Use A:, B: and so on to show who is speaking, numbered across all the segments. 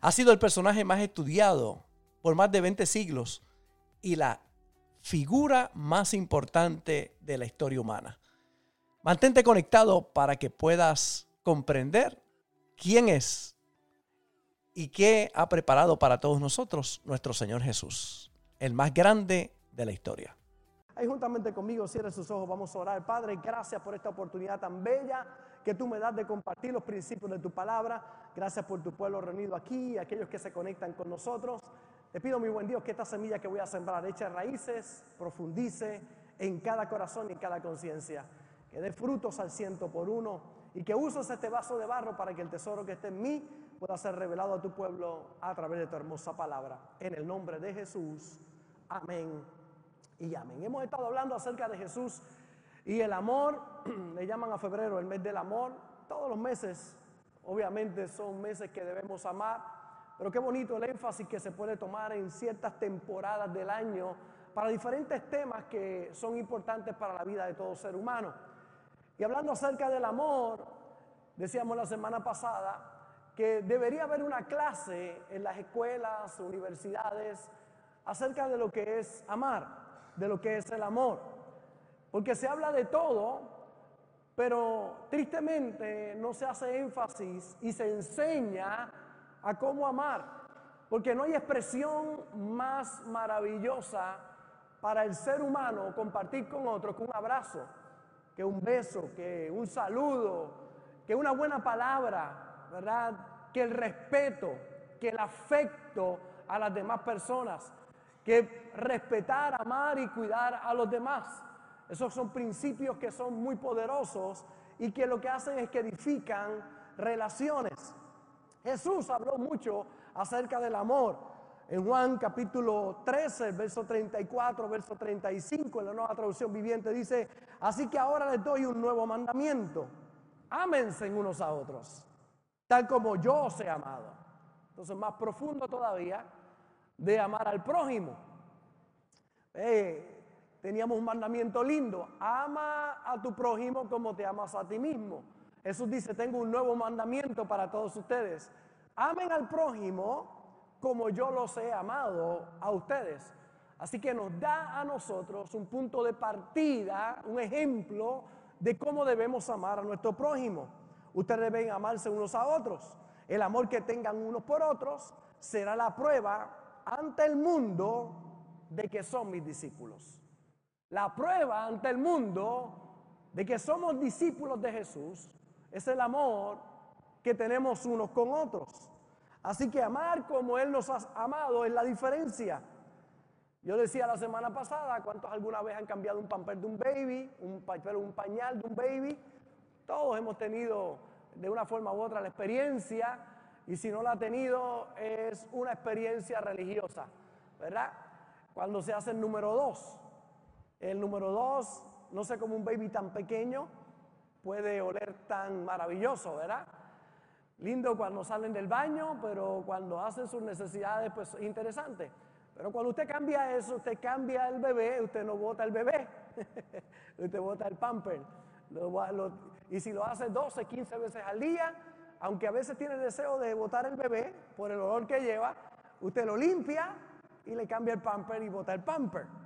A: Ha sido el personaje más estudiado por más de 20 siglos y la figura más importante de la historia humana. Mantente conectado para que puedas comprender quién es y qué ha preparado para todos nosotros nuestro Señor Jesús, el más grande de la historia.
B: Ahí juntamente conmigo, cierre sus ojos, vamos a orar. Padre, gracias por esta oportunidad tan bella que tú me das de compartir los principios de tu palabra. Gracias por tu pueblo reunido aquí, aquellos que se conectan con nosotros. Te pido, mi buen Dios, que esta semilla que voy a sembrar eche raíces, profundice en cada corazón y en cada conciencia. Que dé frutos al ciento por uno y que uses este vaso de barro para que el tesoro que esté en mí pueda ser revelado a tu pueblo a través de tu hermosa palabra. En el nombre de Jesús. Amén y amén. Hemos estado hablando acerca de Jesús y el amor, le llaman a febrero el mes del amor. Todos los meses, obviamente, son meses que debemos amar, pero qué bonito el énfasis que se puede tomar en ciertas temporadas del año para diferentes temas que son importantes para la vida de todo ser humano. Y hablando acerca del amor, decíamos la semana pasada que debería haber una clase en las escuelas, universidades, acerca de lo que es amar, de lo que es el amor. Porque se habla de todo, pero tristemente no se hace énfasis y se enseña a cómo amar. Porque no hay expresión más maravillosa para el ser humano compartir con otro que un abrazo, que un beso, que un saludo, que una buena palabra, ¿verdad? Que el respeto, que el afecto a las demás personas, que respetar, amar y cuidar a los demás. Esos son principios que son muy poderosos y que lo que hacen es que edifican relaciones. Jesús habló mucho acerca del amor. En Juan capítulo 13, verso 34, verso 35, en la nueva traducción viviente dice, así que ahora les doy un nuevo mandamiento. Ámense unos a otros, tal como yo os he amado. Entonces, más profundo todavía de amar al prójimo. Eh, teníamos un mandamiento lindo, ama a tu prójimo como te amas a ti mismo. Jesús dice, tengo un nuevo mandamiento para todos ustedes. Amen al prójimo como yo los he amado a ustedes. Así que nos da a nosotros un punto de partida, un ejemplo de cómo debemos amar a nuestro prójimo. Ustedes deben amarse unos a otros. El amor que tengan unos por otros será la prueba ante el mundo de que son mis discípulos. La prueba ante el mundo de que somos discípulos de Jesús es el amor que tenemos unos con otros. Así que amar como Él nos ha amado es la diferencia. Yo decía la semana pasada, ¿cuántos alguna vez han cambiado un pamper de un baby, un, un pañal de un baby? Todos hemos tenido de una forma u otra la experiencia y si no la ha tenido es una experiencia religiosa, ¿verdad? Cuando se hace el número dos. El número dos, no sé cómo un baby tan pequeño puede oler tan maravilloso, ¿verdad? Lindo cuando salen del baño, pero cuando hacen sus necesidades, pues interesante. Pero cuando usted cambia eso, usted cambia el bebé, usted no bota el bebé, usted bota el pamper. y si lo hace 12, 15 veces al día, aunque a veces tiene deseo de botar el bebé por el olor que lleva, usted lo limpia y le cambia el pamper y bota el pamper.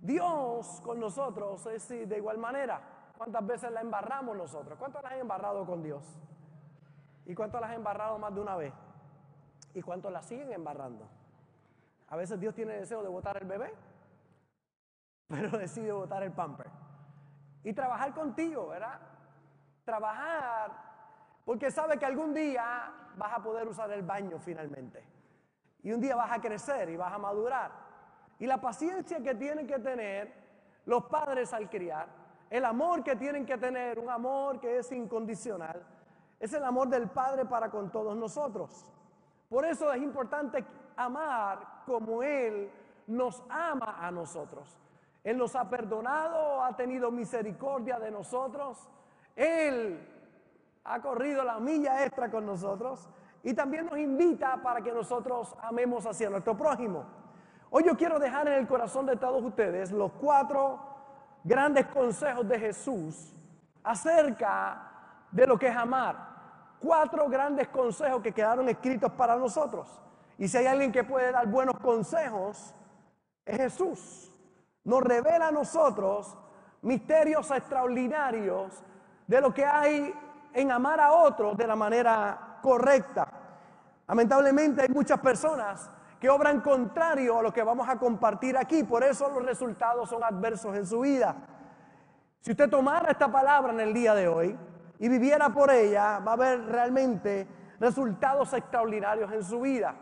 B: Dios con nosotros es de igual manera. ¿Cuántas veces la embarramos nosotros? ¿Cuántas las han embarrado con Dios? ¿Y cuántas las han embarrado más de una vez? ¿Y cuántos las siguen embarrando? A veces Dios tiene deseo de botar el bebé, pero decide botar el pamper. Y trabajar contigo, ¿verdad? Trabajar, porque sabe que algún día vas a poder usar el baño finalmente. Y un día vas a crecer y vas a madurar. Y la paciencia que tienen que tener los padres al criar, el amor que tienen que tener, un amor que es incondicional, es el amor del Padre para con todos nosotros. Por eso es importante amar como Él nos ama a nosotros. Él nos ha perdonado, ha tenido misericordia de nosotros. Él ha corrido la milla extra con nosotros y también nos invita para que nosotros amemos hacia nuestro prójimo. Hoy yo quiero dejar en el corazón de todos ustedes los cuatro grandes consejos de Jesús acerca de lo que es amar. Cuatro grandes consejos que quedaron escritos para nosotros. Y si hay alguien que puede dar buenos consejos, es Jesús. Nos revela a nosotros misterios extraordinarios de lo que hay en amar a otros de la manera correcta. Lamentablemente hay muchas personas que obran contrario a lo que vamos a compartir aquí, por eso los resultados son adversos en su vida. Si usted tomara esta palabra en el día de hoy y viviera por ella, va a haber realmente resultados extraordinarios en su vida.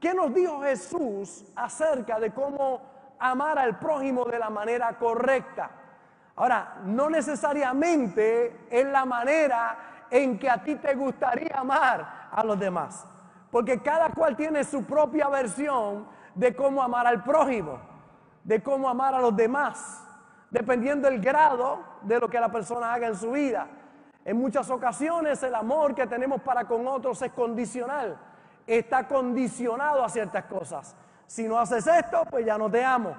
B: ¿Qué nos dijo Jesús acerca de cómo amar al prójimo de la manera correcta? Ahora, no necesariamente es la manera en que a ti te gustaría amar a los demás, porque cada cual tiene su propia versión de cómo amar al prójimo, de cómo amar a los demás, dependiendo del grado de lo que la persona haga en su vida. En muchas ocasiones el amor que tenemos para con otros es condicional, está condicionado a ciertas cosas. Si no haces esto, pues ya no te amo.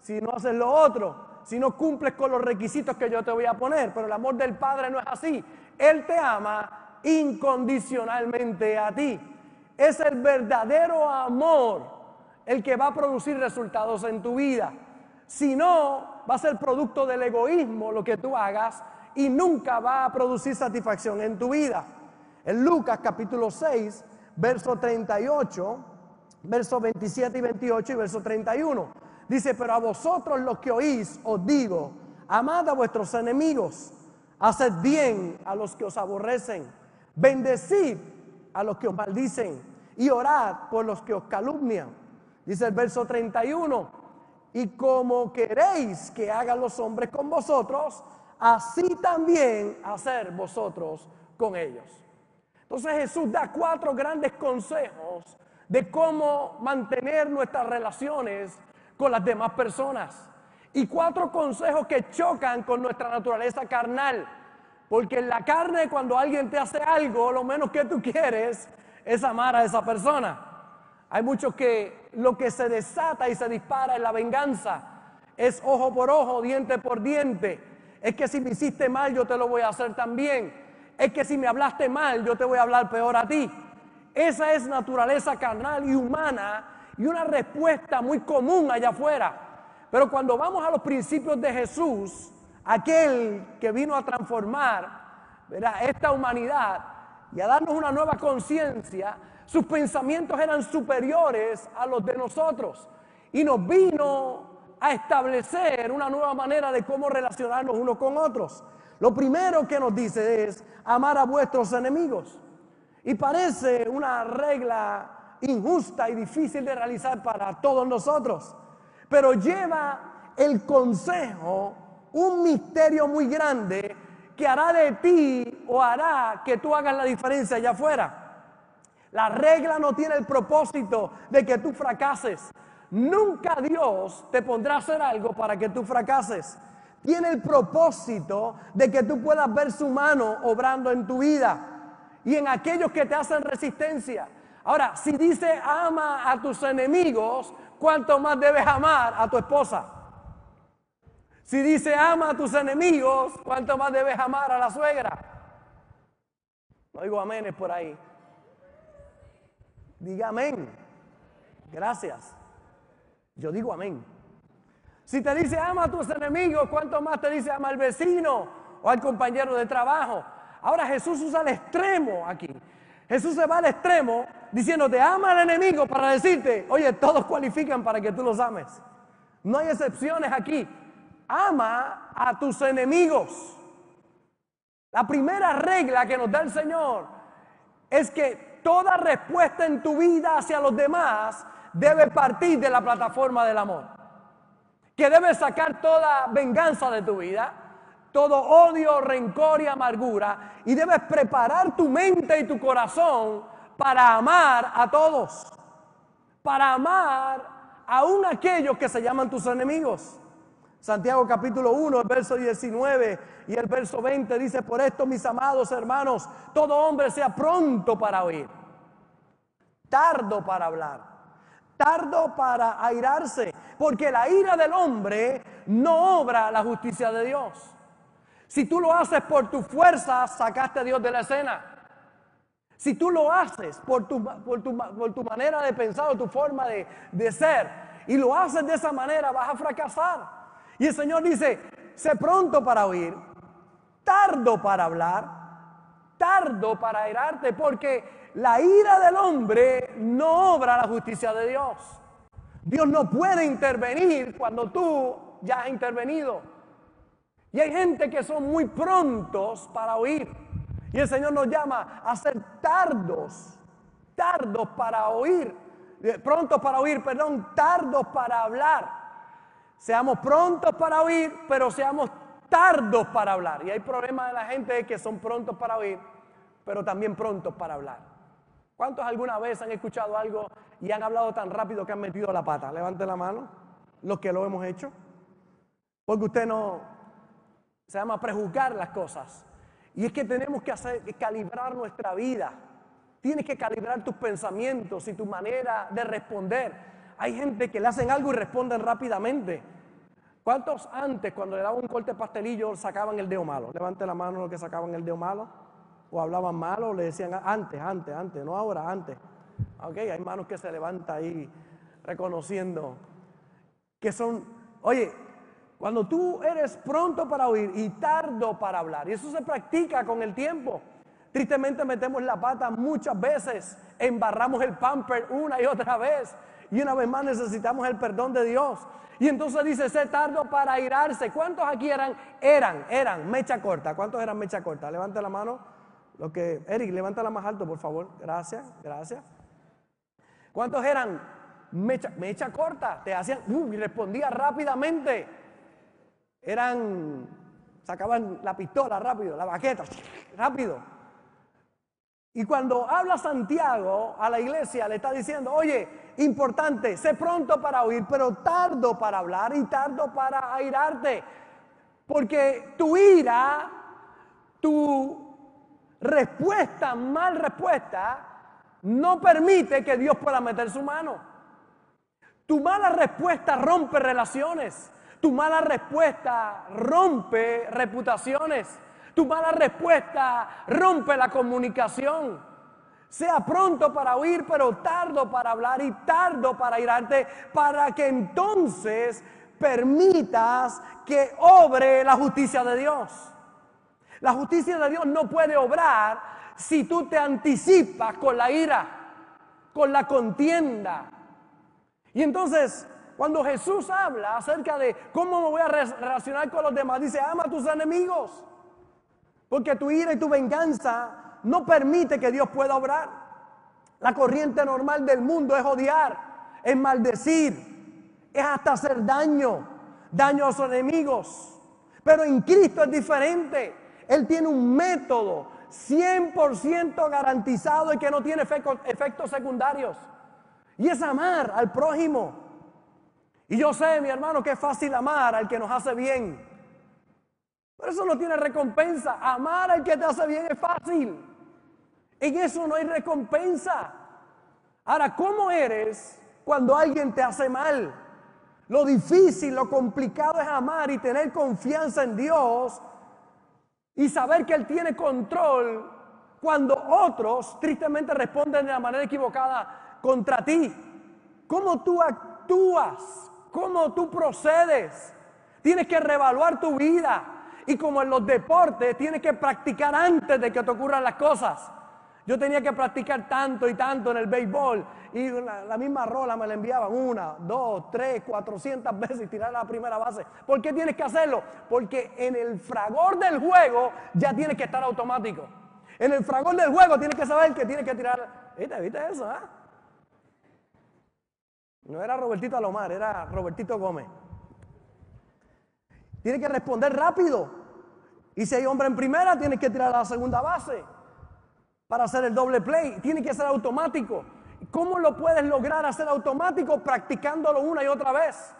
B: Si no haces lo otro, si no cumples con los requisitos que yo te voy a poner. Pero el amor del Padre no es así. Él te ama incondicionalmente a ti. Es el verdadero amor el que va a producir resultados en tu vida. Si no, va a ser producto del egoísmo lo que tú hagas y nunca va a producir satisfacción en tu vida. En Lucas capítulo 6, verso 38, verso 27 y 28 y verso 31. Dice, pero a vosotros los que oís os digo, amad a vuestros enemigos, haced bien a los que os aborrecen, bendecid a los que os maldicen y orad por los que os calumnian. Dice el verso 31, y como queréis que hagan los hombres con vosotros, así también hacer vosotros con ellos. Entonces Jesús da cuatro grandes consejos de cómo mantener nuestras relaciones con las demás personas. Y cuatro consejos que chocan con nuestra naturaleza carnal. Porque en la carne, cuando alguien te hace algo, lo menos que tú quieres es amar a esa persona. Hay muchos que lo que se desata y se dispara en la venganza. Es ojo por ojo, diente por diente. Es que si me hiciste mal, yo te lo voy a hacer también. Es que si me hablaste mal, yo te voy a hablar peor a ti. Esa es naturaleza carnal y humana y una respuesta muy común allá afuera. Pero cuando vamos a los principios de Jesús, aquel que vino a transformar esta humanidad y a darnos una nueva conciencia, sus pensamientos eran superiores a los de nosotros y nos vino a establecer una nueva manera de cómo relacionarnos unos con otros. Lo primero que nos dice es amar a vuestros enemigos. Y parece una regla injusta y difícil de realizar para todos nosotros. Pero lleva el consejo un misterio muy grande que hará de ti o hará que tú hagas la diferencia allá afuera. La regla no tiene el propósito de que tú fracases. Nunca Dios te pondrá a hacer algo para que tú fracases. Tiene el propósito de que tú puedas ver su mano obrando en tu vida y en aquellos que te hacen resistencia. Ahora, si dice ama a tus enemigos, ¿cuánto más debes amar a tu esposa? Si dice ama a tus enemigos, ¿cuánto más debes amar a la suegra? No digo aménes por ahí. Diga amén. Gracias. Yo digo amén. Si te dice ama a tus enemigos, ¿cuánto más te dice ama al vecino o al compañero de trabajo? Ahora Jesús usa el extremo aquí. Jesús se va al extremo diciendo, te ama al enemigo para decirte, oye, todos cualifican para que tú los ames. No hay excepciones aquí. Ama a tus enemigos. La primera regla que nos da el Señor es que toda respuesta en tu vida hacia los demás debe partir de la plataforma del amor. Que debes sacar toda venganza de tu vida, todo odio, rencor y amargura, y debes preparar tu mente y tu corazón para amar a todos, para amar aún aquellos que se llaman tus enemigos. Santiago capítulo 1, el verso 19 y el verso 20 dice, por esto mis amados hermanos, todo hombre sea pronto para oír, tardo para hablar, tardo para airarse, porque la ira del hombre no obra la justicia de Dios. Si tú lo haces por tu fuerza, sacaste a Dios de la escena. Si tú lo haces por tu, por tu, manera de pensar o tu forma de, de ser y lo haces de esa manera, vas a fracasar. Y el Señor dice, sé pronto para oír, tardo para hablar, tardo para airarte, porque la ira del hombre no obra la justicia de Dios. Dios no puede intervenir cuando tú ya has intervenido. Y hay gente que son muy prontos para oír. Y el Señor nos llama a ser tardos, tardos para oír, prontos para oír, perdón, tardos para hablar. Seamos prontos para oír, pero seamos tardos para hablar. Y hay problemas de la gente que son prontos para oír, pero también prontos para hablar. ¿Cuántos alguna vez han escuchado algo y han hablado tan rápido que han metido la pata? Levante la mano, los que lo hemos hecho. Porque usted no, se llama prejuzgar las cosas. Y es que tenemos que hacer, calibrar nuestra vida. Tienes que calibrar tus pensamientos y tu manera de responder. Hay gente que le hacen algo y responden rápidamente. ¿Cuántos antes, cuando le daban un corte pastelillo, sacaban el dedo malo? Levante la mano los que sacaban el dedo malo. O hablaban malo, o le decían antes, antes, antes, no ahora, antes. Ok, hay manos que se levantan ahí reconociendo que son, oye, cuando tú eres pronto para oír y tardo para hablar, y eso se practica con el tiempo. Tristemente metemos la pata muchas veces, embarramos el pamper una y otra vez, y una vez más necesitamos el perdón de Dios. Y entonces dice, sé tardo para irarse. ¿Cuántos aquí eran? Eran, eran, mecha corta. ¿Cuántos eran mecha corta? Levanta la mano. Lo que, Eric, levántala más alto, por favor. Gracias, gracias. ¿Cuántos eran mecha, mecha corta? Te hacían, uh, y respondía rápidamente eran, sacaban la pistola rápido, la baqueta, rápido. Y cuando habla Santiago a la iglesia, le está diciendo, oye, importante, sé pronto para oír, pero tardo para hablar y tardo para airarte. Porque tu ira, tu respuesta, mal respuesta, no permite que Dios pueda meter su mano. Tu mala respuesta rompe relaciones. Tu mala respuesta rompe reputaciones. Tu mala respuesta rompe la comunicación. Sea pronto para oír, pero tardo para hablar y tardo para irarte, para que entonces permitas que obre la justicia de Dios. La justicia de Dios no puede obrar si tú te anticipas con la ira, con la contienda. Y entonces cuando Jesús habla acerca de cómo me voy a relacionar con los demás, dice, ama a tus enemigos. Porque tu ira y tu venganza no permite que Dios pueda obrar. La corriente normal del mundo es odiar, es maldecir, es hasta hacer daño, daño a sus enemigos. Pero en Cristo es diferente. Él tiene un método 100% garantizado y que no tiene efectos secundarios. Y es amar al prójimo. Y yo sé, mi hermano, que es fácil amar al que nos hace bien. Pero eso no tiene recompensa. Amar al que te hace bien es fácil. En eso no hay recompensa. Ahora, ¿cómo eres cuando alguien te hace mal? Lo difícil, lo complicado es amar y tener confianza en Dios y saber que Él tiene control cuando otros tristemente responden de la manera equivocada contra ti. ¿Cómo tú actúas? cómo tú procedes. Tienes que reevaluar tu vida. Y como en los deportes, tienes que practicar antes de que te ocurran las cosas. Yo tenía que practicar tanto y tanto en el béisbol y la, misma rola me la enviaban una, dos, tres, cuatrocientas veces y tirar la primera base. ¿Por qué tienes que hacerlo? Porque en el fragor del juego ya tienes que estar automático. En el fragor del juego tienes que saber que tienes que tirar. ¿Viste, ¿Viste eso? Ah? No era Robertito Alomar, era Robertito Gómez. Tiene que responder rápido. Y si hay hombre en primera, tiene que tirar a la segunda base. para hacer el doble play. Tiene que ser automático. ¿Cómo lo puedes lograr hacer automático? Practicándolo una y otra vez.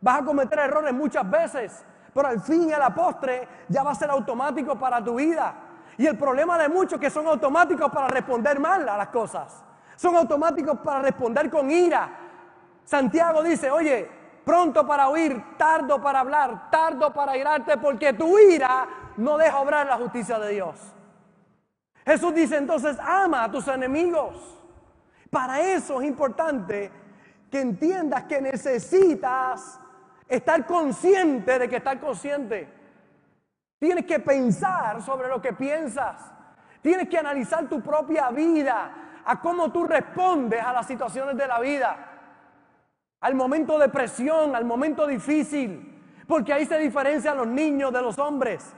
B: Vas a cometer errores muchas veces, pero al fin y a la postre ya va a ser automático para tu vida. Y el problema de muchos que son automáticos para responder mal a las cosas. Son automáticos para responder con ira. Santiago dice, oye, pronto para oír, tardo para hablar, tardo para irarte, porque tu ira no deja obrar la justicia de Dios. Jesús dice entonces, ama a tus enemigos. Para eso es importante que entiendas que necesitas estar consciente de que estás consciente. Tienes que pensar sobre lo que piensas. Tienes que analizar tu propia vida, a cómo tú respondes a las situaciones de la vida al momento de presión, al momento difícil, porque ahí se diferencian los niños de los hombres.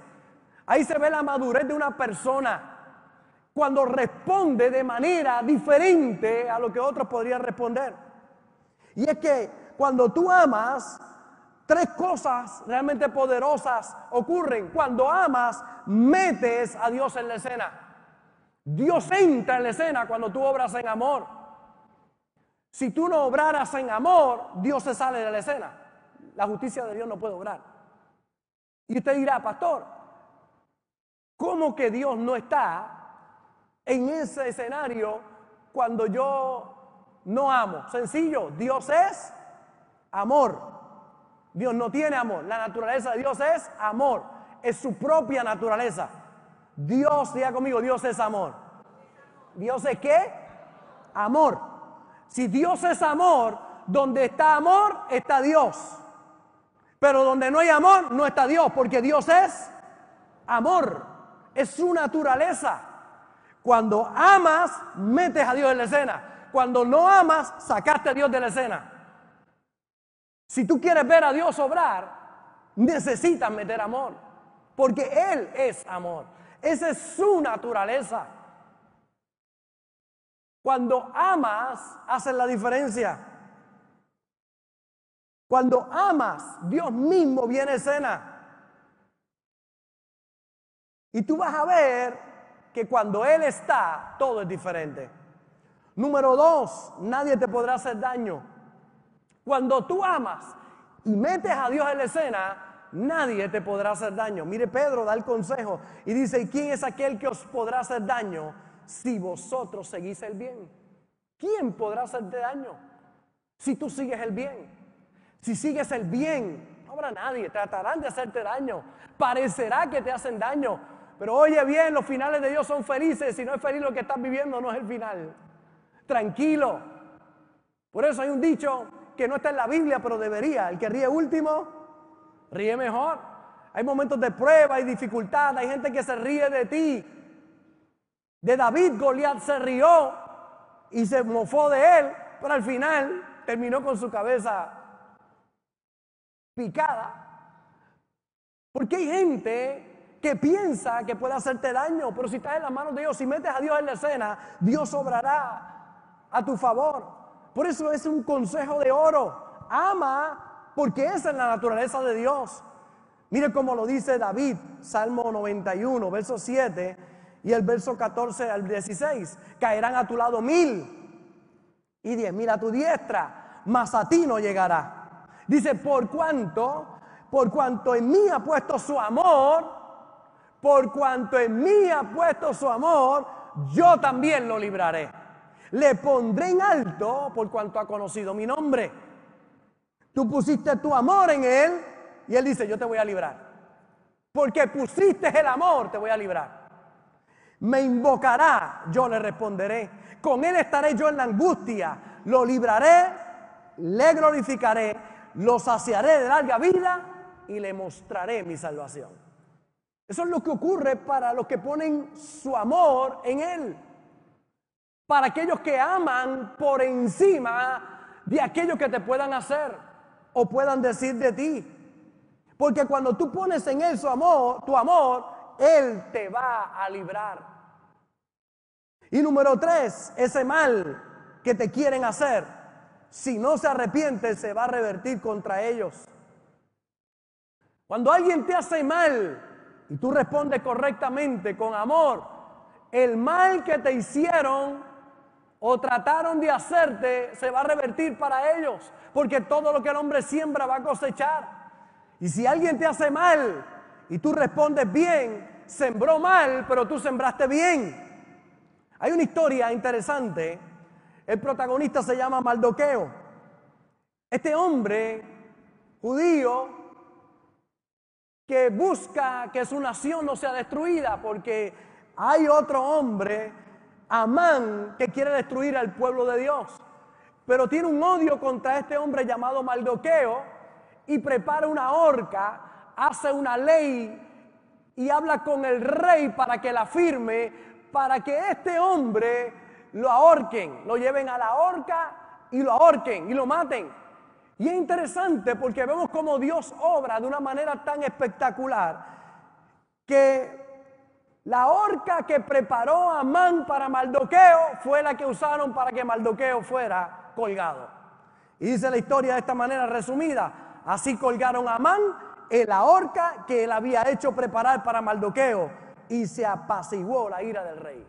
B: Ahí se ve la madurez de una persona cuando responde de manera diferente a lo que otros podrían responder. Y es que cuando tú amas, tres cosas realmente poderosas ocurren. Cuando amas, metes a Dios en la escena. Dios entra en la escena cuando tú obras en amor. Si tú no obraras en amor, Dios se sale de la escena. La justicia de Dios no puede obrar. Y usted dirá, pastor, ¿cómo que Dios no está en ese escenario cuando yo no amo? Sencillo, Dios es amor. Dios no tiene amor. La naturaleza de Dios es amor. Es su propia naturaleza. Dios, diga conmigo, Dios es amor. ¿Dios es qué? Amor. Si Dios es amor, donde está amor, está Dios. Pero donde no hay amor, no está Dios, porque Dios es amor. Es su naturaleza. Cuando amas, metes a Dios en la escena. Cuando no amas, sacaste a Dios de la escena. Si tú quieres ver a Dios obrar, necesitas meter amor. Porque Él es amor. Esa es su naturaleza. Cuando amas, haces la diferencia. Cuando amas, Dios mismo viene a escena. Y tú vas a ver que cuando Él está, todo es diferente. Número dos, nadie te podrá hacer daño. Cuando tú amas y metes a Dios en la escena, nadie te podrá hacer daño. Mire, Pedro da el consejo y dice, ¿y quién es aquel que os podrá hacer daño? Si vosotros seguís el bien. ¿Quién podrá hacerte daño si tú sigues el bien? Si sigues el bien, no habrá nadie, tratarán de hacerte daño. Parecerá que te hacen daño, pero oye bien, los finales de Dios son felices. Si no es feliz lo que estás viviendo, no es el final. Tranquilo. Por eso hay un dicho que no está en la Biblia, pero debería. El que ríe último, ríe mejor. Hay momentos de prueba y dificultad. Hay gente que se ríe de ti. De David, Goliat se rió y se mofó de él, pero al final terminó con su cabeza picada. Porque hay gente que piensa que puede hacerte daño, pero si estás en las manos de Dios, si metes a Dios en la escena, Dios obrará a tu favor. Por eso es un consejo de oro. Ama porque esa es la naturaleza de Dios. Mire cómo lo dice David, Salmo 91, verso 7 y el verso 14 al 16, caerán a tu lado mil y diez mil a tu diestra, mas a ti no llegará. Dice, por cuanto, por cuanto en mí ha puesto su amor, por cuanto en mí ha puesto su amor, yo también lo libraré. Le pondré en alto por cuanto ha conocido mi nombre. Tú pusiste tu amor en él y él dice, yo te voy a librar. Porque pusiste el amor, te voy a librar. Me invocará, yo le responderé. Con él estaré yo en la angustia. Lo libraré, le glorificaré, lo saciaré de larga vida y le mostraré mi salvación. Eso es lo que ocurre para los que ponen su amor en él. Para aquellos que aman por encima de aquello que te puedan hacer o puedan decir de ti. Porque cuando tú pones en él su amor, tu amor, él te va a librar. Y número tres, ese mal que te quieren hacer, si no se arrepiente, se va a revertir contra ellos. Cuando alguien te hace mal y tú respondes correctamente, con amor, el mal que te hicieron o trataron de hacerte se va a revertir para ellos, porque todo lo que el hombre siembra va a cosechar. Y si alguien te hace mal y tú respondes bien, sembró mal, pero tú sembraste bien. Hay una historia interesante. El protagonista se llama Maldoqueo. Este hombre judío que busca que su nación no sea destruida porque hay otro hombre, Amán, que quiere destruir al pueblo de Dios. Pero tiene un odio contra este hombre llamado Maldoqueo y prepara una horca, hace una ley y habla con el rey para que la firme, para que este hombre lo ahorquen, lo lleven a la horca y lo ahorquen y lo maten. Y es interesante porque vemos cómo Dios obra de una manera tan espectacular que la horca que preparó Amán para Maldoqueo fue la que usaron para que Maldoqueo fuera colgado. Y dice la historia de esta manera resumida. Así colgaron a Amán en la horca que él había hecho preparar para Maldoqueo y se apaciguó la ira del rey.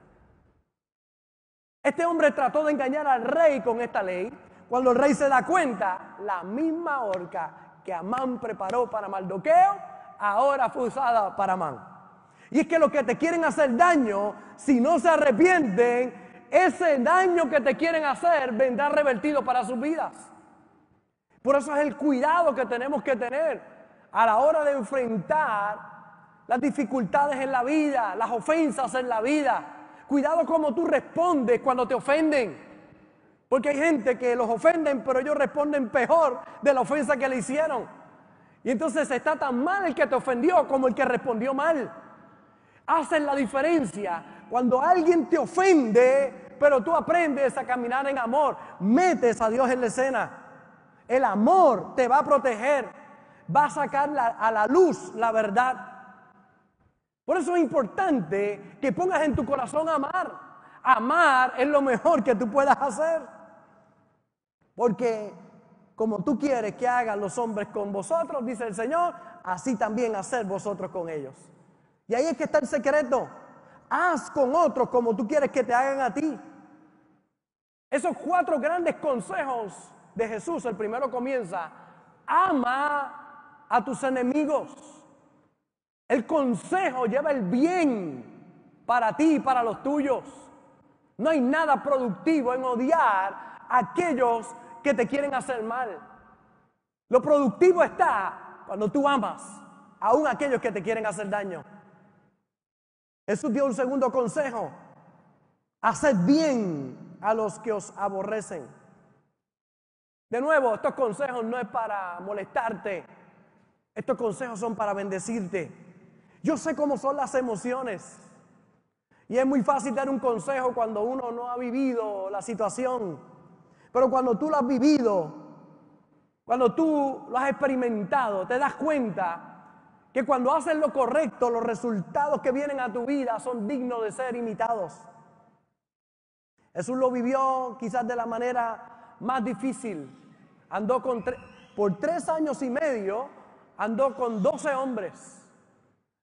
B: Este hombre trató de engañar al rey con esta ley. Cuando el rey se da cuenta, la misma horca que Amán preparó para Maldoqueo, ahora fue usada para Amán. Y es que lo que te quieren hacer daño, si no se arrepienten, ese daño que te quieren hacer vendrá revertido para sus vidas. Por eso es el cuidado que tenemos que tener a la hora de enfrentar las dificultades en la vida, las ofensas en la vida. Cuidado como tú respondes cuando te ofenden. Porque hay gente que los ofenden, pero ellos responden peor de la ofensa que le hicieron. Y entonces está tan mal el que te ofendió como el que respondió mal. Hacen la diferencia cuando alguien te ofende, pero tú aprendes a caminar en amor. Metes a Dios en la escena. El amor te va a proteger va a sacar a la luz la verdad. Por eso es importante que pongas en tu corazón amar. Amar es lo mejor que tú puedas hacer. Porque como tú quieres que hagan los hombres con vosotros, dice el Señor, así también hacer vosotros con ellos. Y ahí es que está el secreto. Haz con otros como tú quieres que te hagan a ti. Esos cuatro grandes consejos de Jesús, el primero comienza, ama a tus enemigos. El consejo lleva el bien para ti y para los tuyos. No hay nada productivo en odiar a aquellos que te quieren hacer mal. Lo productivo está cuando tú amas aún a aquellos que te quieren hacer daño. Jesús dio un segundo consejo. Haced bien a los que os aborrecen. De nuevo, estos consejos no es para molestarte, estos consejos son para bendecirte. Yo sé cómo son las emociones. Y es muy fácil dar un consejo cuando uno no ha vivido la situación. Pero cuando tú lo has vivido, cuando tú lo has experimentado, te das cuenta que cuando haces lo correcto, los resultados que vienen a tu vida son dignos de ser imitados. Jesús lo vivió quizás de la manera más difícil. Andó por tres años y medio andó con doce hombres.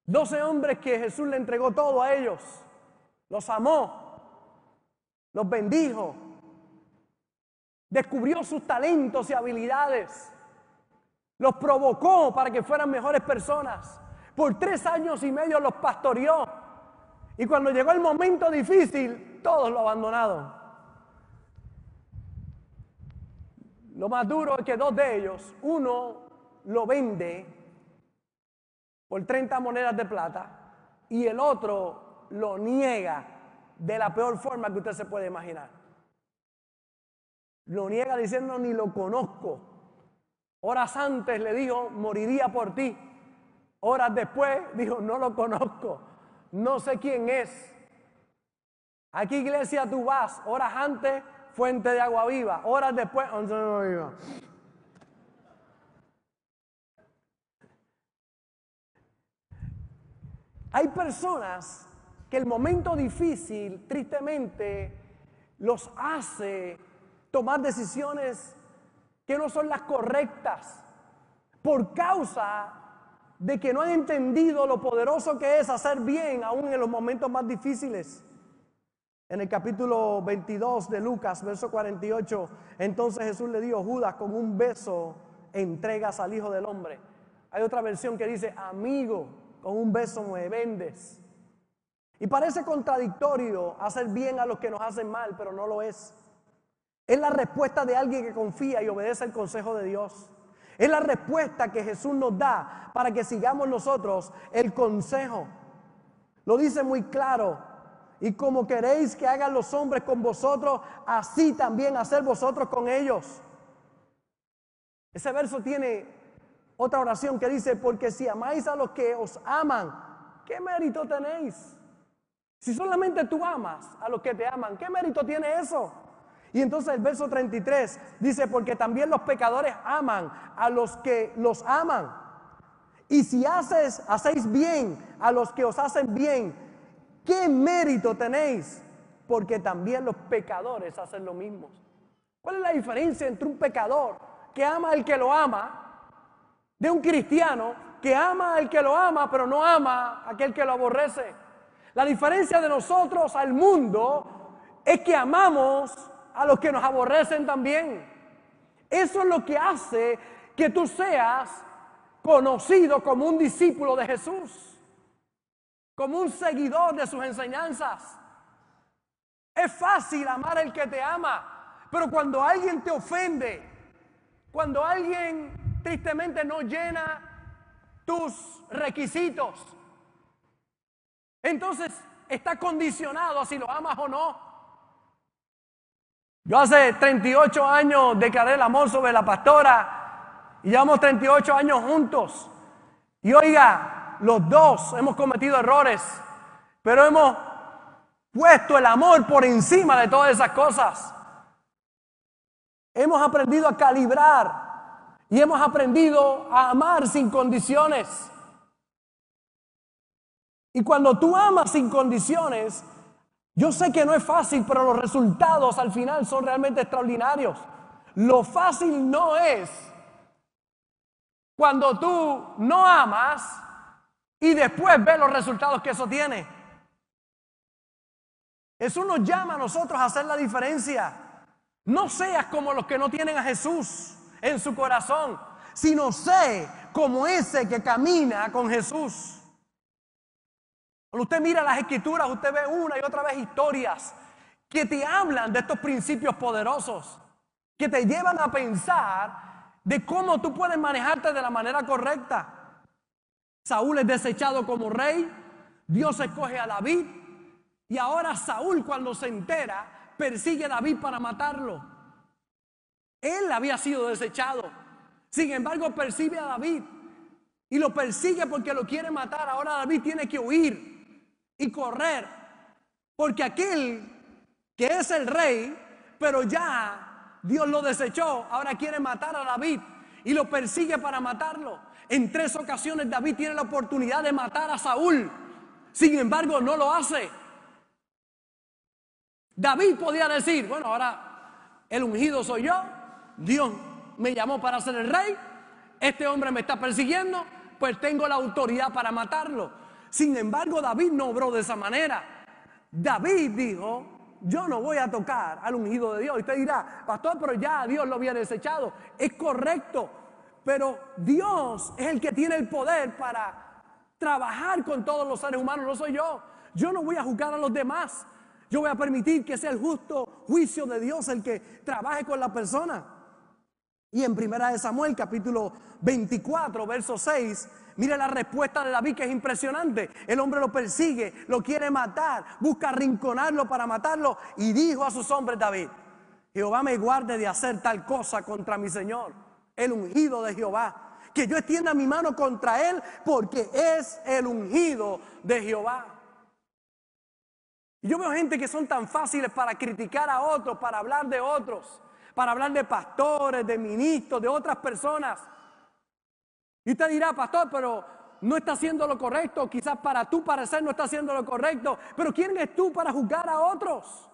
B: Doce hombres que Jesús le entregó todo a ellos. Los amó, los bendijo, descubrió sus talentos y habilidades, los provocó para que fueran mejores personas. Por tres años y medio los pastoreó. Y cuando llegó el momento difícil, todos lo abandonaron. Lo más duro es que dos de ellos, uno lo vende por 30 monedas de plata y el otro lo niega de la peor forma que usted se puede imaginar. Lo niega diciendo ni lo conozco. Horas antes le dijo, moriría por ti. Horas después dijo, no lo conozco. No sé quién es. ¿A qué iglesia tú vas? Horas antes, fuente de agua viva. Horas después, once de agua viva. Hay personas que el momento difícil, tristemente, los hace tomar decisiones que no son las correctas por causa de que no han entendido lo poderoso que es hacer bien aún en los momentos más difíciles. En el capítulo 22 de Lucas, verso 48, entonces Jesús le dijo, Judas, con un beso entregas al Hijo del Hombre. Hay otra versión que dice, amigo, con un beso me vendes. Y parece contradictorio hacer bien a los que nos hacen mal, pero no lo es. Es la respuesta de alguien que confía y obedece el consejo de Dios. Es la respuesta que Jesús nos da para que sigamos nosotros el consejo. Lo dice muy claro. Y como queréis que hagan los hombres con vosotros, así también hacer vosotros con ellos. Ese verso tiene otra oración que dice, porque si amáis a los que os aman, ¿qué mérito tenéis? Si solamente tú amas a los que te aman, ¿qué mérito tiene eso? Y entonces el verso 33 dice, porque también los pecadores aman a los que los aman. Y si haces, hacéis bien a los que os hacen bien, ¿qué mérito tenéis? Porque también los pecadores hacen lo mismo. ¿Cuál es la diferencia entre un pecador que ama al que lo ama de un cristiano que ama al que lo ama pero no ama a aquel que lo aborrece? La diferencia de nosotros al mundo es que amamos a los que nos aborrecen también. Eso es lo que hace que tú seas conocido como un discípulo de Jesús, como un seguidor de sus enseñanzas. Es fácil amar al que te ama, pero cuando alguien te ofende, cuando alguien tristemente no llena tus requisitos, entonces está condicionado a si lo amas o no. Yo hace 38 años declaré el amor sobre la pastora y llevamos 38 años juntos. Y oiga, los dos hemos cometido errores, pero hemos puesto el amor por encima de todas esas cosas. Hemos aprendido a calibrar y hemos aprendido a amar sin condiciones. Y cuando tú amas sin condiciones, yo sé que no es fácil, pero los resultados al final son realmente extraordinarios. Lo fácil no es cuando tú no amas y después ves los resultados que eso tiene. Eso nos llama a nosotros a hacer la diferencia. No seas como los que no tienen a Jesús en su corazón, sino sé como ese que camina con Jesús. Cuando usted mira las escrituras, usted ve una y otra vez historias que te hablan de estos principios poderosos, que te llevan a pensar de cómo tú puedes manejarte de la manera correcta. Saúl es desechado como rey, Dios escoge a David y ahora Saúl cuando se entera persigue a David para matarlo. Él había sido desechado, sin embargo percibe a David y lo persigue porque lo quiere matar. Ahora David tiene que huir y correr, porque aquel que es el rey, pero ya Dios lo desechó, ahora quiere matar a David y lo persigue para matarlo. En tres ocasiones David tiene la oportunidad de matar a Saúl, sin embargo no lo hace. David podía decir, bueno, ahora el ungido soy yo, Dios me llamó para ser el rey, este hombre me está persiguiendo, pues tengo la autoridad para matarlo. Sin embargo, David no obró de esa manera. David dijo, yo no voy a tocar al ungido de Dios. Y usted dirá, pastor, pero ya Dios lo había desechado. Es correcto, pero Dios es el que tiene el poder para trabajar con todos los seres humanos, no soy yo. Yo no voy a juzgar a los demás. Yo voy a permitir que sea el justo juicio de Dios el que trabaje con la persona. Y en primera de Samuel, capítulo 24, verso 6, Mire la respuesta de David que es impresionante. El hombre lo persigue, lo quiere matar, busca arrinconarlo para matarlo y dijo a sus hombres David, Jehová me guarde de hacer tal cosa contra mi Señor, el ungido de Jehová. Que yo extienda mi mano contra él porque es el ungido de Jehová. Y yo veo gente que son tan fáciles para criticar a otros, para hablar de otros, para hablar de pastores, de ministros, de otras personas. Y usted dirá, pastor, pero no está haciendo lo correcto, quizás para tu parecer no está haciendo lo correcto, pero ¿quién es tú para juzgar a otros?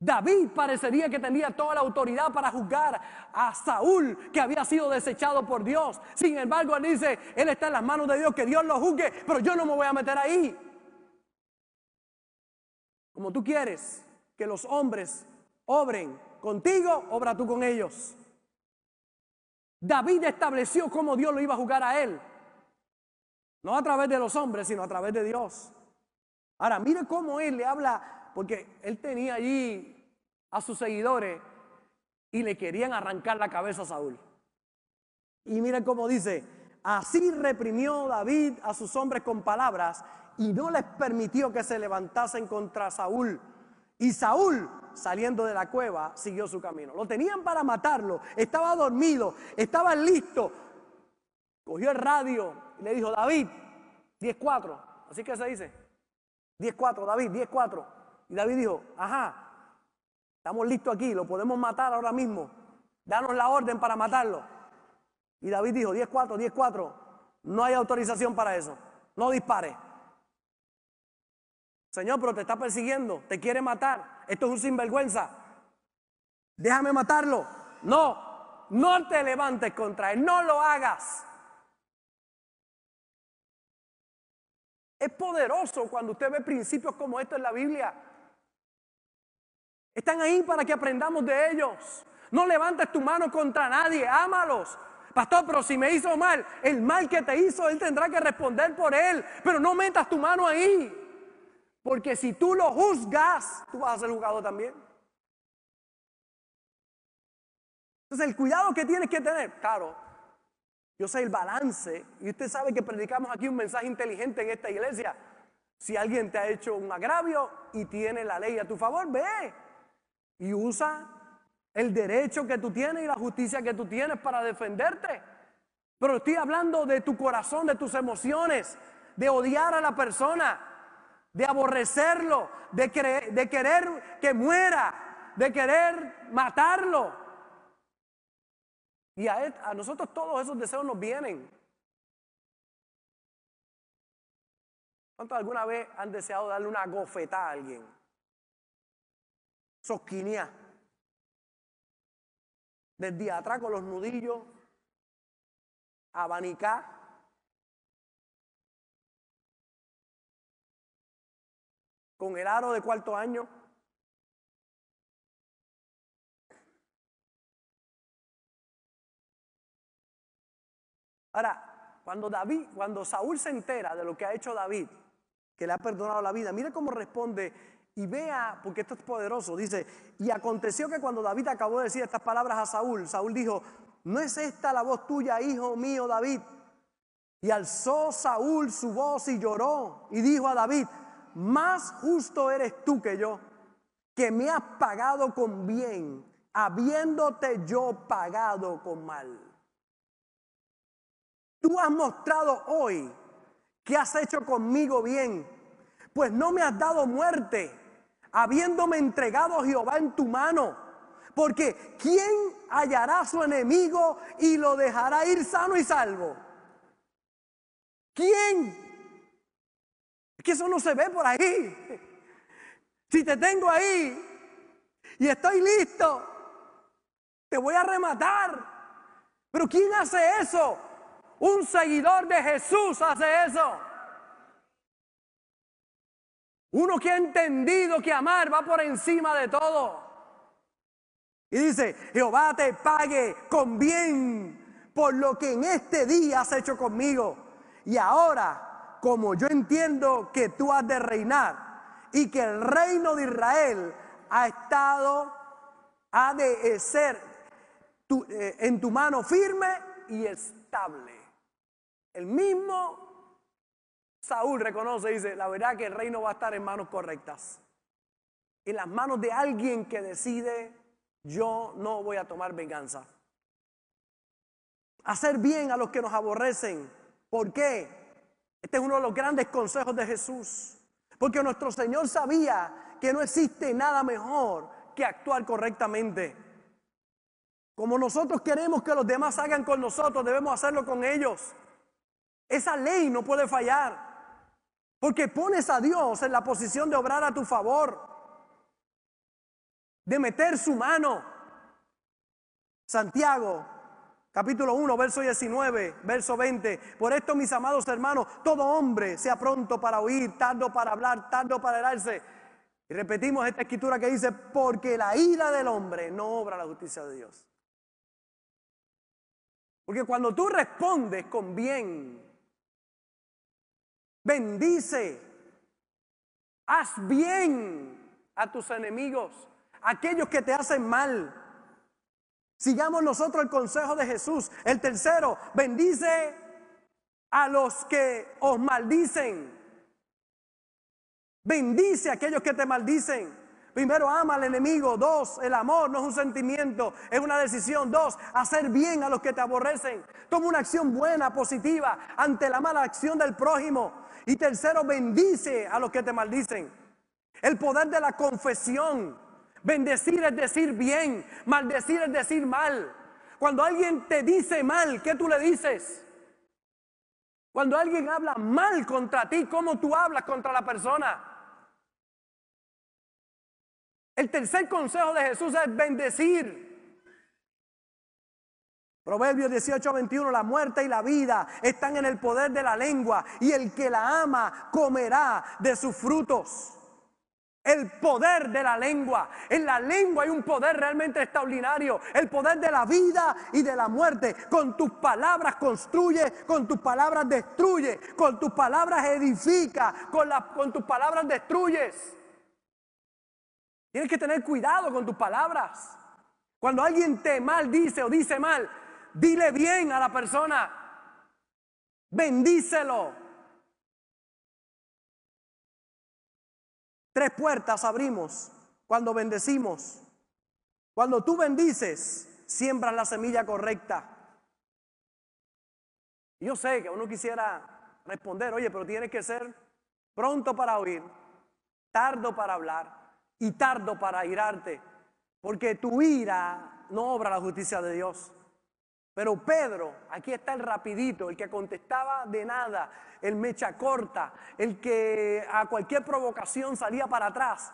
B: David parecería que tenía toda la autoridad para juzgar a Saúl, que había sido desechado por Dios. Sin embargo, él dice, él está en las manos de Dios, que Dios lo juzgue, pero yo no me voy a meter ahí. Como tú quieres que los hombres obren contigo, obra tú con ellos. David estableció cómo Dios lo iba a jugar a él. No a través de los hombres, sino a través de Dios. Ahora, mire cómo él le habla, porque él tenía allí a sus seguidores y le querían arrancar la cabeza a Saúl. Y mire cómo dice, así reprimió David a sus hombres con palabras y no les permitió que se levantasen contra Saúl. Y Saúl, saliendo de la cueva, siguió su camino. Lo tenían para matarlo, estaba dormido, estaba listo. Cogió el radio y le dijo, David, 10-4, así que se dice, 10-4, David, 10-4. Y David dijo, ajá, estamos listos aquí, lo podemos matar ahora mismo, danos la orden para matarlo. Y David dijo, 10-4, 10-4, no hay autorización para eso, no dispare. Señor, pero te está persiguiendo, te quiere matar. Esto es un sinvergüenza. Déjame matarlo. No, no te levantes contra él, no lo hagas. Es poderoso cuando usted ve principios como estos en la Biblia. Están ahí para que aprendamos de ellos. No levantes tu mano contra nadie, ámalos. Pastor, pero si me hizo mal, el mal que te hizo, él tendrá que responder por él. Pero no metas tu mano ahí. Porque si tú lo juzgas, tú vas a ser juzgado también. Entonces el cuidado que tienes que tener, claro, yo sé el balance y usted sabe que predicamos aquí un mensaje inteligente en esta iglesia. Si alguien te ha hecho un agravio y tiene la ley a tu favor, ve y usa el derecho que tú tienes y la justicia que tú tienes para defenderte. Pero estoy hablando de tu corazón, de tus emociones, de odiar a la persona, de aborrecerlo, de, querer que muera, de querer matarlo. Y a, a nosotros todos esos deseos nos vienen. ¿Cuántos alguna vez han deseado darle una gofetada a alguien? Sosquinía. Desde atrás con los nudillos, abanicar. Con el aro de cuarto año. Ahora, cuando David, cuando Saúl se entera de lo que ha hecho David, que le ha perdonado la vida, mire cómo responde y vea, porque esto es poderoso, dice, y aconteció que cuando David acabó de decir estas palabras a Saúl, Saúl dijo, ¿no es esta la voz tuya, hijo mío David? Y alzó Saúl su voz y lloró y dijo a David, más justo eres tú que yo, que me has pagado con bien, habiéndote yo pagado con mal. Tú has mostrado hoy que has hecho conmigo bien, pues no me has dado muerte, habiéndome entregado Jehová en tu mano. Porque ¿quién hallará a su enemigo y lo dejará ir sano y salvo? ¿Quién? Que eso no se ve por ahí. Si te tengo ahí y estoy listo, te voy a rematar. Pero ¿quién hace eso? Un seguidor de Jesús hace eso. Uno que ha entendido que amar va por encima de todo. Y dice, Jehová te pague con bien por lo que en este día has hecho conmigo. Y ahora como yo entiendo que tú has de reinar y que el reino de Israel ha estado, ha de ser eh, en tu mano firme y estable. El mismo Saúl reconoce, dice, la verdad que el reino va a estar en manos correctas. En las manos de alguien que decide, yo no voy a tomar venganza. Hacer bien a los que nos aborrecen. ¿Por qué? Este es uno de los grandes consejos de Jesús. Porque nuestro Señor sabía que no existe nada mejor que actuar correctamente. Como nosotros queremos que los demás hagan con nosotros, debemos hacerlo con ellos. Esa ley no puede fallar. Porque pones a Dios en la posición de obrar a tu favor. De meter su mano. Santiago Capítulo 1, verso 19, verso 20. Por esto, mis amados hermanos, todo hombre sea pronto para oír, tardo para hablar, tardo para helarse. Y repetimos esta escritura que dice, porque la ira del hombre no obra la justicia de Dios. Porque cuando tú respondes con bien, bendice, haz bien a tus enemigos, aquellos que te hacen mal. Sigamos nosotros el consejo de Jesús. El tercero, bendice a los que os maldicen. Bendice a aquellos que te maldicen. Primero, ama al enemigo. Dos, el amor no es un sentimiento, es una decisión. Dos, hacer bien a los que te aborrecen. Toma una acción buena, positiva, ante la mala acción del prójimo. Y tercero, bendice a los que te maldicen. El poder de la confesión. Bendecir es decir bien, maldecir es decir mal. Cuando alguien te dice mal, ¿qué tú le dices? Cuando alguien habla mal contra ti, ¿cómo tú hablas contra la persona? El tercer consejo de Jesús es bendecir. Proverbios 18, 21, la muerte y la vida están en el poder de la lengua y el que la ama comerá de sus frutos. El poder de la lengua. En la lengua hay un poder realmente extraordinario. El poder de la vida y de la muerte. Con tus palabras construye, con tus palabras destruye, con tus palabras edifica, con, tus palabras destruyes. Tienes que tener cuidado con tus palabras. Cuando alguien te maldice o dice mal, dile bien a la persona. Bendícelo. Tres puertas abrimos cuando bendecimos. Cuando tú bendices, siembras la semilla correcta. Yo sé que uno quisiera responder, oye, pero tienes que ser pronto para oír, tardo para hablar y tardo para irarte, porque tu ira no obra la justicia de Dios. Pero Pedro, aquí está el rapidito, el que contestaba de nada, el mecha corta, el que a cualquier provocación salía para atrás.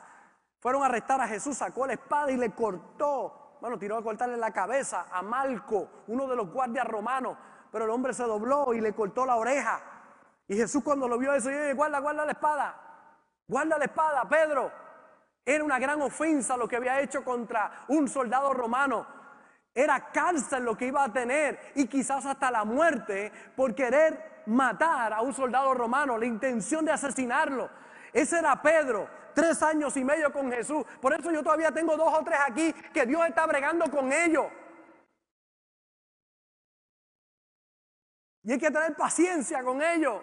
B: Fueron a arrestar a Jesús, sacó la espada y le cortó, bueno, tiró a cortarle la cabeza a Malco, uno de los guardias romanos, pero el hombre se dobló y le cortó la oreja. Y Jesús cuando lo vio eso, dijo, guarda, guarda la espada, guarda la espada, Pedro. Era una gran ofensa lo que había hecho contra un soldado romano. Era cárcel lo que iba a tener y quizás hasta la muerte por querer matar a un soldado romano, la intención de asesinarlo. Ese era Pedro, tres años y medio con Jesús. Por eso yo todavía tengo dos o tres aquí que Dios está bregando con ellos. Y hay que tener paciencia con ellos.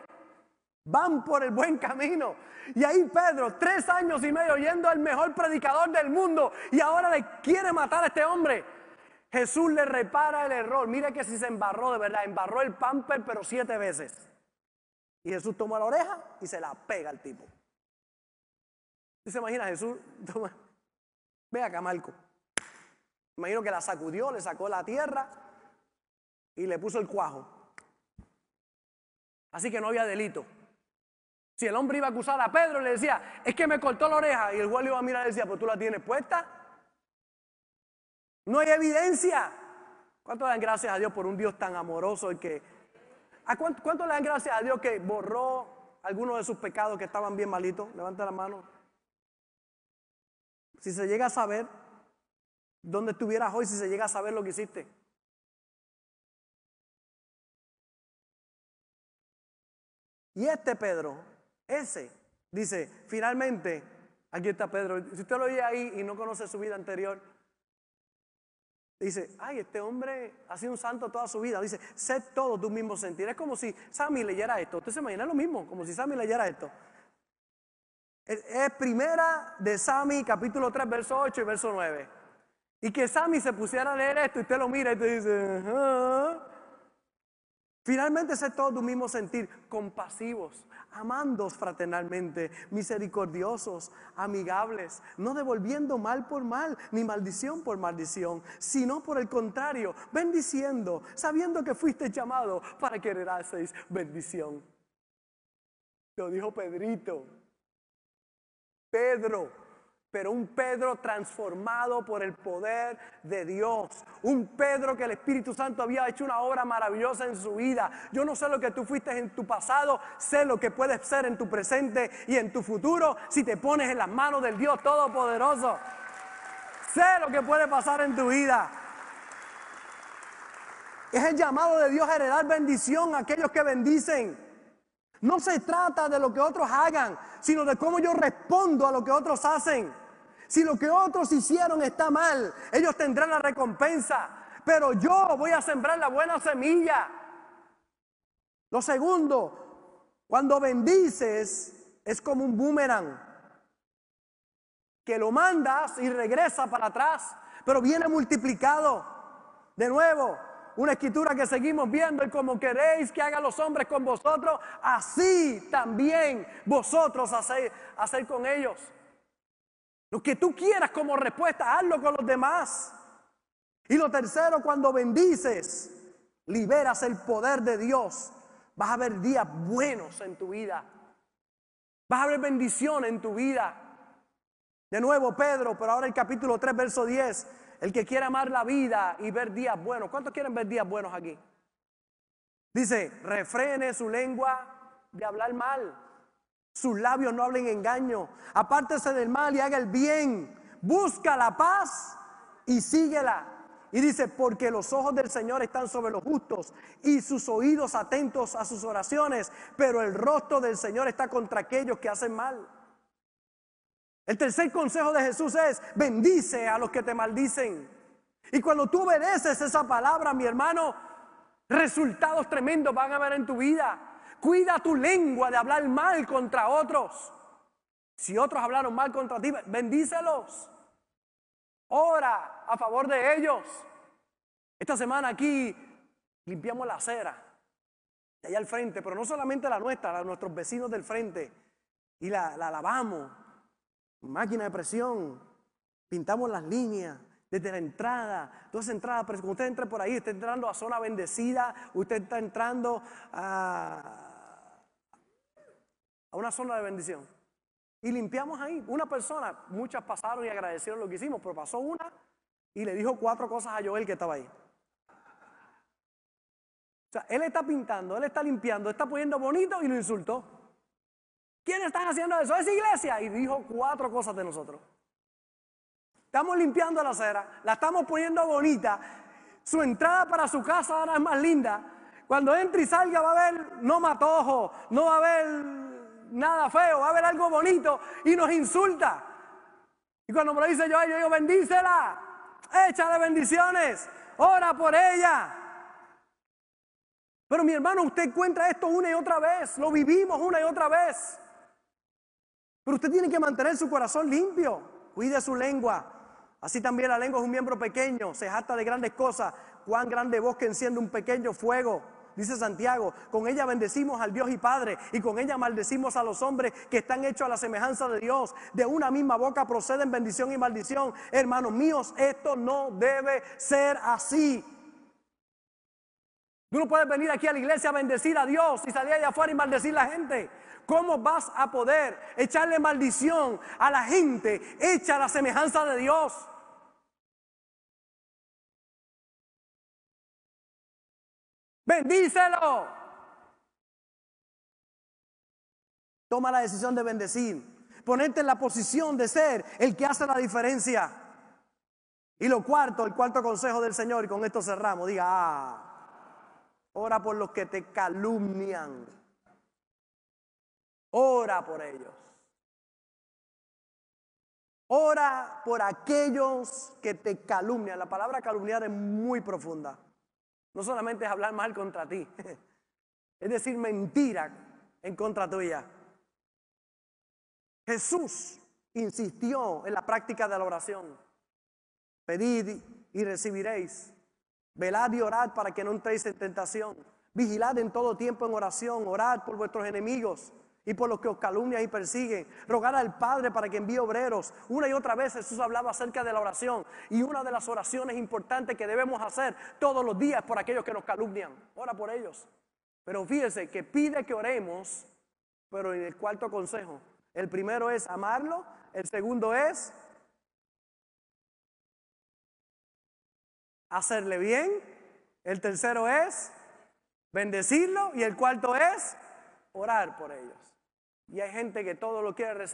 B: Van por el buen camino. Y ahí Pedro, tres años y medio yendo al mejor predicador del mundo y ahora le quiere matar a este hombre. Jesús le repara el error. Mire que si se embarró de verdad, embarró el pamper pero siete veces. Y Jesús toma la oreja y se la pega al tipo. ¿Y se imagina Jesús? Ve acá Marco. Imagino que la sacudió, le sacó la tierra y le puso el cuajo. Así que no había delito. Si el hombre iba a acusar a Pedro, le decía, es que me cortó la oreja. Y el guardia iba a mirar y decía, pues tú la tienes puesta. No hay evidencia. ¿Cuánto le dan gracias a Dios por un Dios tan amoroso y que... ¿A cuánto, le dan gracias a Dios que borró algunos de sus pecados que estaban bien malitos? Levanta la mano. Si se llega a saber dónde estuvieras hoy, si se llega a saber lo que hiciste. Y este Pedro ese dice, finalmente, aquí está Pedro. Si usted lo oye ahí y no conoce su vida anterior, dice, ay, este hombre ha sido un santo toda su vida. Dice, sé todo tu mismo sentir. Es como si Sammy leyera esto. Usted se imagina lo mismo, como si Sammy leyera esto. Es, primera de Sammy, capítulo 3, verso 8 y verso 9. Y que Sammy se pusiera a leer esto y usted lo mira y te dice, ah". Finalmente, sé todo tu mismo sentir, compasivos, amándos fraternalmente, misericordiosos, amigables, no devolviendo mal por mal, ni maldición por maldición, sino por el contrario, bendiciendo, sabiendo que fuiste llamado para que heredaseis bendición. Lo dijo Pedrito. Pedro, pero un Pedro transformado por el poder de Dios. Un Pedro que el Espíritu Santo había hecho una obra maravillosa en su vida. Yo no sé lo que tú fuiste en tu pasado, sé lo que puedes ser en tu presente y en tu futuro si te pones en las manos del Dios Todopoderoso. Sé lo que puede pasar en tu vida. Es el llamado de Dios a heredar bendición a aquellos que bendicen. No se trata de lo que otros hagan, sino de cómo yo respondo a lo que otros hacen. Si lo que otros hicieron está mal, ellos tendrán la recompensa, pero yo voy a sembrar la buena semilla. Lo segundo, cuando bendices es como un boomerang, que lo mandas y regresa para atrás, pero viene multiplicado. De nuevo, una escritura que seguimos viendo, y como queréis que hagan los hombres con vosotros, así también vosotros hacéis hacer con ellos. Lo que tú quieras como respuesta, hazlo con los demás. Y lo tercero, cuando bendices, liberas el poder de Dios. Vas a ver días buenos en tu vida. Vas a ver bendición en tu vida. De nuevo, Pedro, pero ahora el capítulo 3, verso 10. El que quiere amar la vida y ver días buenos. ¿Cuántos quieren ver días buenos aquí? Dice, refrene su lengua de hablar mal. Sus labios no hablen engaño. Apártese del mal y haga el bien. Busca la paz y síguela. Y dice, porque los ojos del Señor están sobre los justos y sus oídos atentos a sus oraciones, pero el rostro del Señor está contra aquellos que hacen mal. El tercer consejo de Jesús es, bendice a los que te maldicen. Y cuando tú obedeces esa palabra, mi hermano, resultados tremendos van a haber en tu vida. Cuida tu lengua de hablar mal contra otros. Si otros hablaron mal contra ti, bendícelos. Ora a favor de ellos. Esta semana aquí limpiamos la acera de allá al frente, pero no solamente la nuestra, la nuestros vecinos del frente. Y la, la lavamos máquina de presión, pintamos las líneas desde la entrada, toda esa entrada, pero cuando usted entre por ahí, está entrando a zona bendecida, usted está entrando a una zona de bendición. Y limpiamos ahí. Una persona, muchas pasaron y agradecieron lo que hicimos, pero pasó una y le dijo cuatro cosas a Joel que estaba ahí. O sea, él está pintando, él está limpiando, está poniendo bonito y lo insultó. ¿Quiénes están haciendo eso? Es iglesia. Y dijo cuatro cosas de nosotros. Estamos limpiando la acera, la estamos poniendo bonita. Su entrada para su casa ahora es más linda. Cuando entre y salga va a haber no matojo, no va a haber nada feo, va a haber algo bonito y nos insulta. Y cuando me lo dice yo, yo digo, bendícela, échale bendiciones, ora por ella. Pero mi hermano, usted encuentra esto una y otra vez, lo vivimos una y otra vez. Pero usted tiene que mantener su corazón limpio. Cuide su lengua. Así también la lengua es un miembro pequeño, se jacta de grandes cosas. Cuán grande bosque enciende un pequeño fuego. Dice Santiago, con ella bendecimos al Dios y Padre y con ella maldecimos a los hombres que están hechos a la semejanza de Dios. De una misma boca proceden bendición y maldición. Hermanos míos, esto no debe ser así. Tú no puedes venir aquí a la iglesia a bendecir a Dios y salir allá afuera y maldecir a la gente. ¿Cómo vas a poder echarle maldición a la gente hecha a la semejanza de Dios? Bendícelo. Toma la decisión de bendecir. Ponerte en la posición de ser el que hace la diferencia. Y lo cuarto, el cuarto consejo del Señor, y con esto cerramos, diga, ah, ora por los que te calumnian. Ora por ellos. Ora por aquellos que te calumnian. La palabra calumniar es muy profunda. No solamente es hablar mal contra ti, es decir, mentira en contra tuya. Jesús insistió en la práctica de la oración. Pedid y recibiréis. Velad y orad para que no entréis en tentación. Vigilad en todo tiempo en oración. Orad por vuestros enemigos y por los que os calumnian y persiguen. Rogar al Padre para que envíe obreros. Una y otra vez Jesús hablaba acerca de la oración. Y una de las oraciones importantes que debemos hacer todos los días por aquellos que nos calumnian. Ora por ellos. Pero fíjese que pide que oremos, pero en el cuarto consejo. El primero es amarlo, El segundo es hacerle bien. El tercero es bendecirlo. Y el cuarto es orar por ellos. Y hay gente que todo lo quiere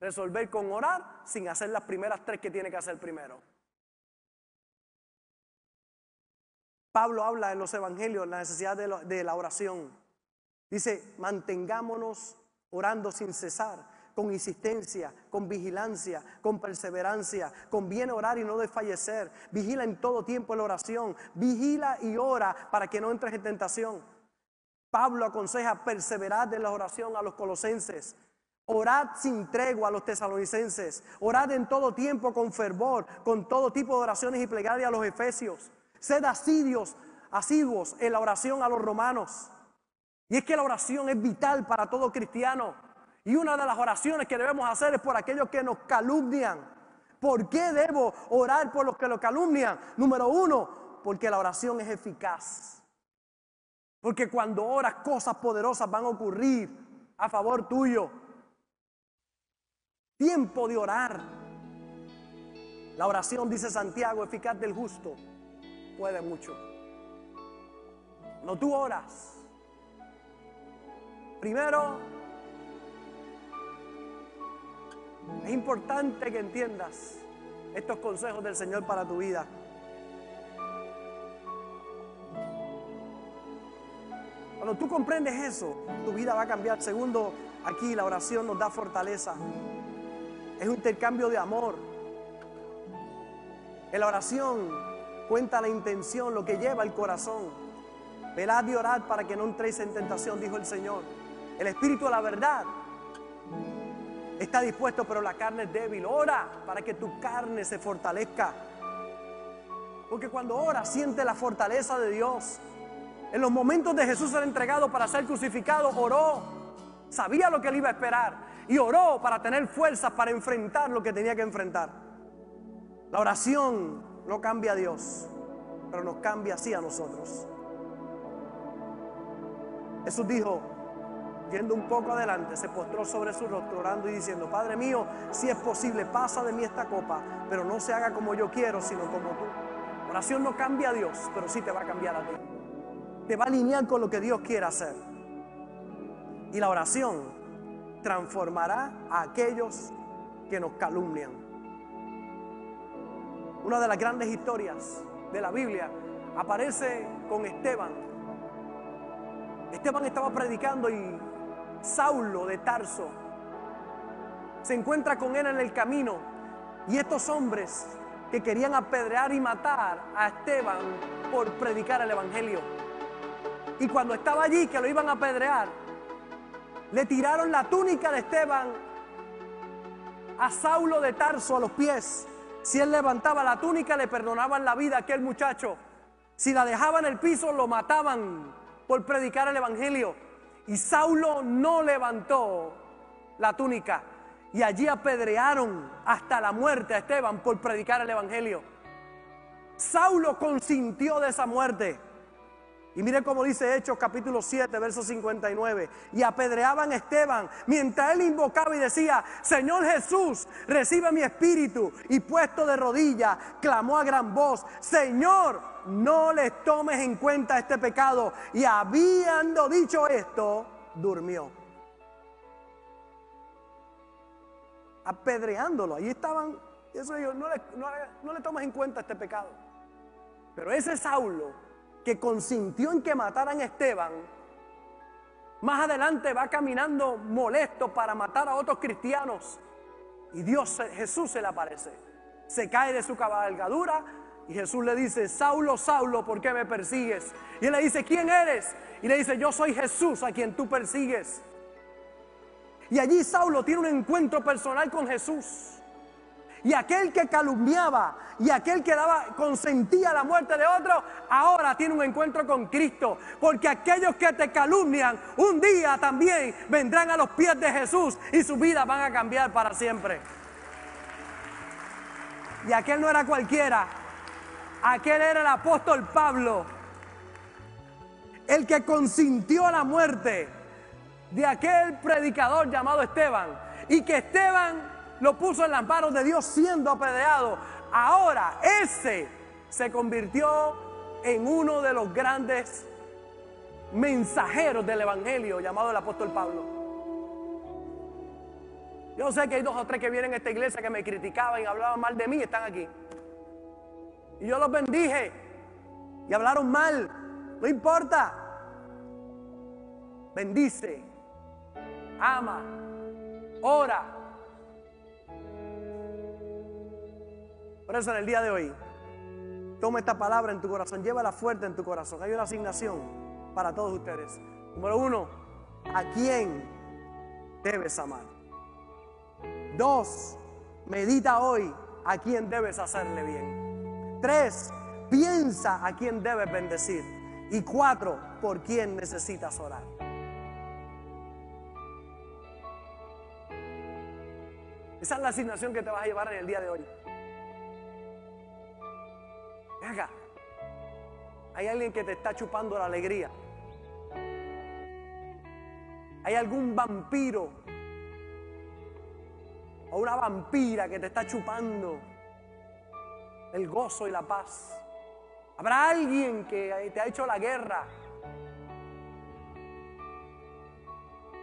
B: resolver con orar sin hacer las primeras tres que tiene que hacer primero. Pablo habla en los evangelios la necesidad de, la oración. Dice, mantengámonos orando sin cesar, con insistencia, con vigilancia, con perseverancia, conviene orar y no desfallecer. Vigila en todo tiempo la oración, vigila y ora para que no entres en tentación. Pablo aconseja perseverar en la oración a los colosenses. Orad sin tregua a los tesalonicenses. Orad en todo tiempo con fervor, con todo tipo de oraciones y plegarias a los efesios. Sed asiduos, asiduos en la oración a los romanos. Y es que la oración es vital para todo cristiano. Y una de las oraciones que debemos hacer es por aquellos que nos calumnian. ¿Por qué debo orar por los que lo calumnian? Número uno, porque la oración es eficaz. Porque cuando oras cosas poderosas van a ocurrir a favor tuyo. Tiempo de orar. La oración, dice Santiago, eficaz del justo, puede mucho. No tú oras. Primero, es importante que entiendas estos consejos del Señor para tu vida. Cuando tú comprendes eso, tu vida va a cambiar. Segundo, aquí la oración nos da fortaleza. Es un intercambio de amor. En la oración cuenta la intención, lo que lleva el corazón. Velad y orad para que no entréis en tentación, dijo el Señor. El Espíritu de la verdad está dispuesto, pero la carne es débil. Ora para que tu carne se fortalezca. Porque cuando ora, siente la fortaleza de Dios. En los momentos de Jesús ser entregado para ser crucificado, oró. Sabía lo que le iba a esperar. Y oró para tener fuerzas para enfrentar lo que tenía que enfrentar. La oración no cambia a Dios, pero nos cambia así a nosotros. Jesús dijo, yendo un poco adelante, se postró sobre su rostro orando y diciendo, Padre mío, si es posible, pasa de mí esta copa, pero no se haga como yo quiero, sino como tú. Oración no cambia a Dios, pero sí te va a cambiar a ti. Te va a alinear con lo que Dios quiere hacer. Y la oración transformará a aquellos que nos calumnian. Una de las grandes historias de la Biblia aparece con Esteban. Esteban estaba predicando y Saulo de Tarso, se encuentra con él en el camino y estos hombres que querían apedrear y matar a Esteban por predicar el Evangelio. Y cuando estaba allí, que lo iban a apedrear, le tiraron la túnica de Esteban a Saulo de Tarso a los pies. Si él levantaba la túnica, le perdonaban la vida a aquel muchacho. Si la dejaba en el piso, lo mataban por predicar el Evangelio. Y Saulo no levantó la túnica. Y allí apedrearon hasta la muerte a Esteban por predicar el Evangelio. Saulo consintió de esa muerte. Y mire cómo dice Hechos capítulo 7, verso 59. Y apedreaban a Esteban mientras él invocaba y decía, Señor Jesús, recibe mi espíritu. Y puesto de rodillas, clamó a gran voz, Señor, no les tomes en cuenta este pecado. Y habiendo dicho esto, durmió. Apedreándolo. Ahí estaban, eso no le, no, no le tomes en cuenta este pecado. Pero ese Saulo que consintió en que mataran a Esteban, más adelante va caminando molesto para matar a otros cristianos. Y Dios, Jesús se le aparece. Se cae de su cabalgadura y Jesús le dice, Saulo, Saulo, ¿por qué me persigues? Y él le dice, ¿quién eres? Y le dice, yo soy Jesús a quien tú persigues. Y allí Saulo tiene un encuentro personal con Jesús. Y aquel que calumniaba y aquel que daba, consentía la muerte de otro, ahora tiene un encuentro con Cristo. Porque aquellos que te calumnian, un día también vendrán a los pies de Jesús y sus vidas van a cambiar para siempre. Y aquel no era cualquiera, aquel era el apóstol Pablo, el que consintió la muerte de aquel predicador llamado Esteban. Y que Esteban lo puso en las manos de Dios siendo apedreado. Ahora ese se convirtió en uno de los grandes mensajeros del Evangelio llamado el apóstol Pablo. Yo sé que hay dos o tres que vienen a esta iglesia que me criticaban y hablaban mal de mí, están aquí. Y yo los bendije y hablaron mal, no importa. Bendice, ama, ora. Por eso en el día de hoy, toma esta palabra en tu corazón, llévala fuerte en tu corazón. Hay una asignación para todos ustedes. Número uno, ¿a quién debes amar? Dos, medita hoy a quién debes hacerle bien. Tres, piensa a quién debes bendecir. Y cuatro, por quién necesitas orar. Esa es la asignación que te vas a llevar en el día de hoy. Acá. Hay alguien que te está chupando la alegría. Hay algún vampiro o una vampira que te está chupando el gozo y la paz. Habrá alguien que te ha hecho la guerra,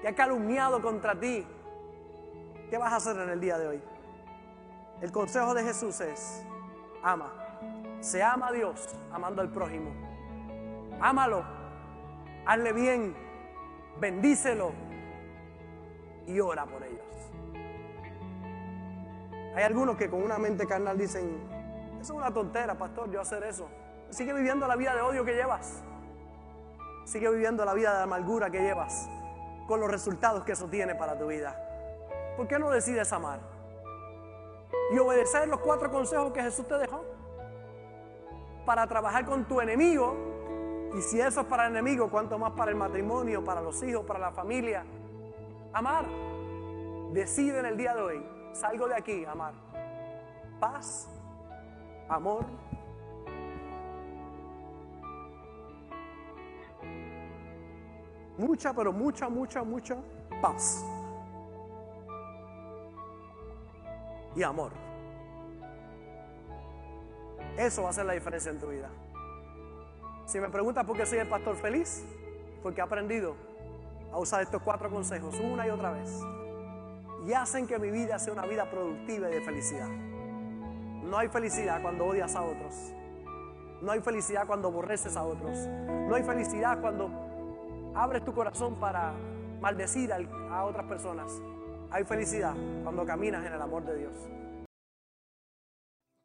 B: que ha calumniado contra ti. ¿Qué vas a hacer en el día de hoy? El consejo de Jesús es, ama. Se ama a Dios amando al prójimo. Ámalo. Hazle bien. Bendícelo. Y ora por ellos. Hay algunos que con una mente carnal dicen, eso es una tontera, pastor, yo hacer eso. Sigue viviendo la vida de odio que llevas. Sigue viviendo la vida de amargura que llevas. Con los resultados que eso tiene para tu vida. ¿Por qué no decides amar? Y obedecer los cuatro consejos que Jesús te dejó para trabajar con tu enemigo. Y si eso es para el enemigo, ¿cuánto más para el matrimonio, para los hijos, para la familia? Amar. Decide en el día de hoy, salgo de aquí, amar. Paz, amor. Mucha, pero mucha, mucha, mucha paz. Y amor. Eso va a hacer la diferencia en tu vida. Si me preguntas por qué soy el pastor feliz, porque he aprendido a usar estos cuatro consejos una y otra vez. Y hacen que mi vida sea una vida productiva y de felicidad. No hay felicidad cuando odias a otros. No hay felicidad cuando aborreces a otros. No hay felicidad cuando abres tu corazón para maldecir a otras personas. Hay felicidad cuando caminas en el amor de Dios.